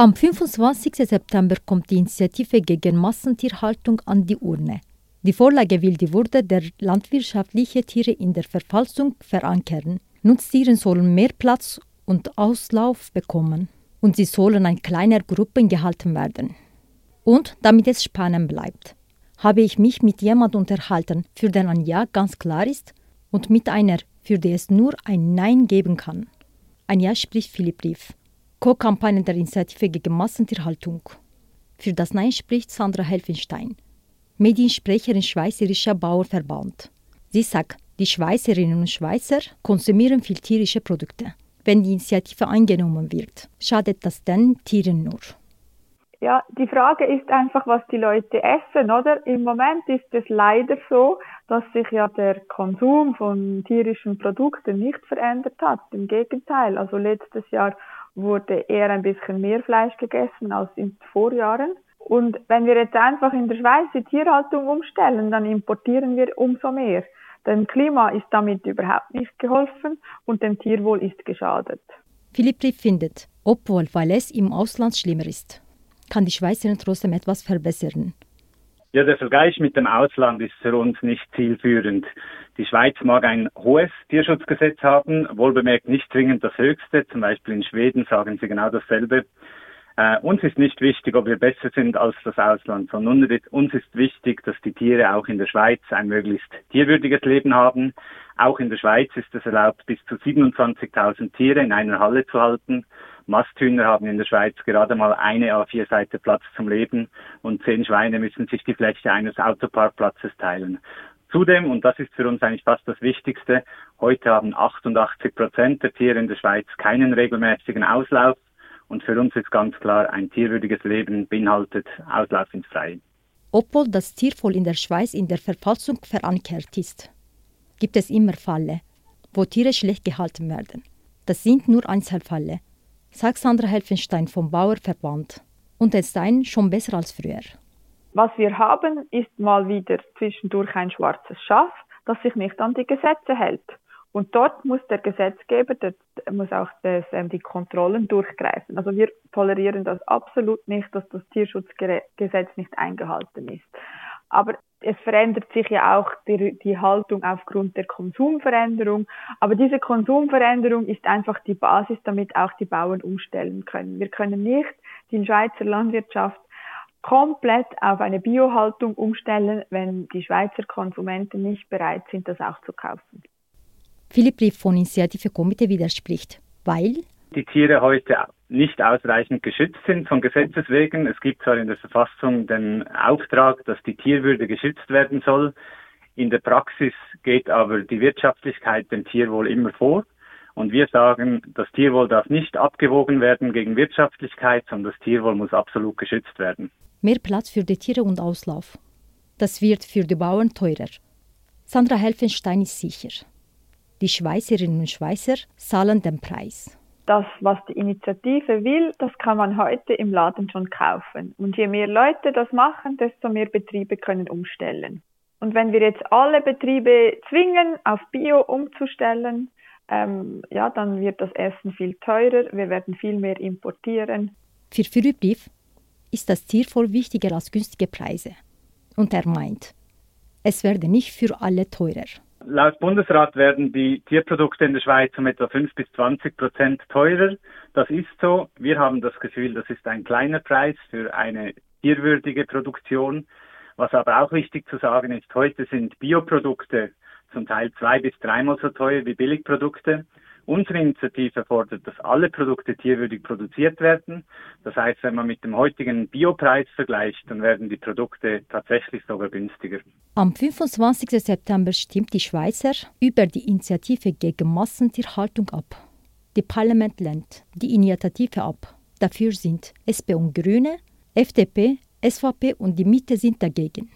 Am 25. September kommt die Initiative gegen Massentierhaltung an die Urne. Die Vorlage will die Würde der landwirtschaftlichen Tiere in der Verfassung verankern. Nutztiere sollen mehr Platz und Auslauf bekommen und sie sollen in kleiner Gruppen gehalten werden. Und damit es spannend bleibt, habe ich mich mit jemandem unterhalten, für den ein Ja ganz klar ist und mit einer, für die es nur ein Nein geben kann. Ein Ja spricht Philipp Rief. Co-Kampagne der Initiative gegen Massentierhaltung. Für das Nein spricht Sandra Helfenstein, Mediensprecherin Schweizerischer Bauernverband. Sie sagt, die Schweizerinnen und Schweizer konsumieren viel tierische Produkte. Wenn die Initiative eingenommen wird, schadet das den Tieren nur. Ja, die Frage ist einfach, was die Leute essen, oder? Im Moment ist es leider so, dass sich ja der Konsum von tierischen Produkten nicht verändert hat. Im Gegenteil, also letztes Jahr wurde eher ein bisschen mehr Fleisch gegessen als in Vorjahren. Und wenn wir jetzt einfach in der Schweiz die Tierhaltung umstellen, dann importieren wir umso mehr. Dem Klima ist damit überhaupt nicht geholfen und dem Tierwohl ist geschadet. Philipp Riff findet, obwohl weil es im Ausland schlimmer ist, kann die Schweizerin trotzdem etwas verbessern. Ja, der Vergleich mit dem Ausland ist für uns nicht zielführend. Die Schweiz mag ein hohes Tierschutzgesetz haben, wohlbemerkt nicht zwingend das höchste. Zum Beispiel in Schweden sagen sie genau dasselbe. Äh, uns ist nicht wichtig, ob wir besser sind als das Ausland, sondern uns ist wichtig, dass die Tiere auch in der Schweiz ein möglichst tierwürdiges Leben haben. Auch in der Schweiz ist es erlaubt, bis zu 27.000 Tiere in einer Halle zu halten. Masthühner haben in der Schweiz gerade mal eine A4-Seite Platz zum Leben und zehn Schweine müssen sich die Fläche eines Autoparkplatzes teilen. Zudem, und das ist für uns eigentlich fast das Wichtigste, heute haben 88 Prozent der Tiere in der Schweiz keinen regelmäßigen Auslauf. Und für uns ist ganz klar, ein tierwürdiges Leben beinhaltet Auslauf ins Freie. Obwohl das Tierwohl in der Schweiz in der Verfassung verankert ist, gibt es immer Fälle, wo Tiere schlecht gehalten werden. Das sind nur Einzelfälle sagt Sandra Helfenstein vom Bauerverband. Und es sei schon besser als früher. Was wir haben, ist mal wieder zwischendurch ein schwarzes Schaf, das sich nicht an die Gesetze hält. Und dort muss der Gesetzgeber, der muss auch das, ähm, die Kontrollen durchgreifen. Also wir tolerieren das absolut nicht, dass das Tierschutzgesetz nicht eingehalten ist. Aber es verändert sich ja auch die, die Haltung aufgrund der Konsumveränderung. Aber diese Konsumveränderung ist einfach die Basis, damit auch die Bauern umstellen können. Wir können nicht die Schweizer Landwirtschaft komplett auf eine Biohaltung umstellen, wenn die Schweizer Konsumenten nicht bereit sind, das auch zu kaufen. Philipp Brief von Initiative Komitee widerspricht, weil die Tiere heute nicht ausreichend geschützt sind von Gesetzes wegen. Es gibt zwar in der Verfassung den Auftrag, dass die Tierwürde geschützt werden soll. In der Praxis geht aber die Wirtschaftlichkeit dem Tierwohl immer vor. Und wir sagen, das Tierwohl darf nicht abgewogen werden gegen Wirtschaftlichkeit, sondern das Tierwohl muss absolut geschützt werden. Mehr Platz für die Tiere und Auslauf. Das wird für die Bauern teurer. Sandra Helfenstein ist sicher. Die Schweizerinnen und Schweizer zahlen den Preis das, was die Initiative will, das kann man heute im Laden schon kaufen. Und je mehr Leute das machen, desto mehr Betriebe können umstellen. Und wenn wir jetzt alle Betriebe zwingen, auf Bio umzustellen, ähm, ja, dann wird das Essen viel teurer, wir werden viel mehr importieren. Für Philipp ist das Tier voll wichtiger als günstige Preise. Und er meint, es werde nicht für alle teurer. Laut Bundesrat werden die Tierprodukte in der Schweiz um etwa 5 bis 20 Prozent teurer. Das ist so. Wir haben das Gefühl, das ist ein kleiner Preis für eine tierwürdige Produktion. Was aber auch wichtig zu sagen ist, heute sind Bioprodukte zum Teil zwei bis dreimal so teuer wie Billigprodukte. Unsere Initiative fordert, dass alle Produkte tierwürdig produziert werden. Das heißt, wenn man mit dem heutigen Biopreis vergleicht, dann werden die Produkte tatsächlich sogar günstiger. Am 25. September stimmt die Schweizer über die Initiative gegen Massentierhaltung ab. Die Parlament lehnt die Initiative ab. Dafür sind SP und Grüne, FDP, SVP und die Mitte sind dagegen.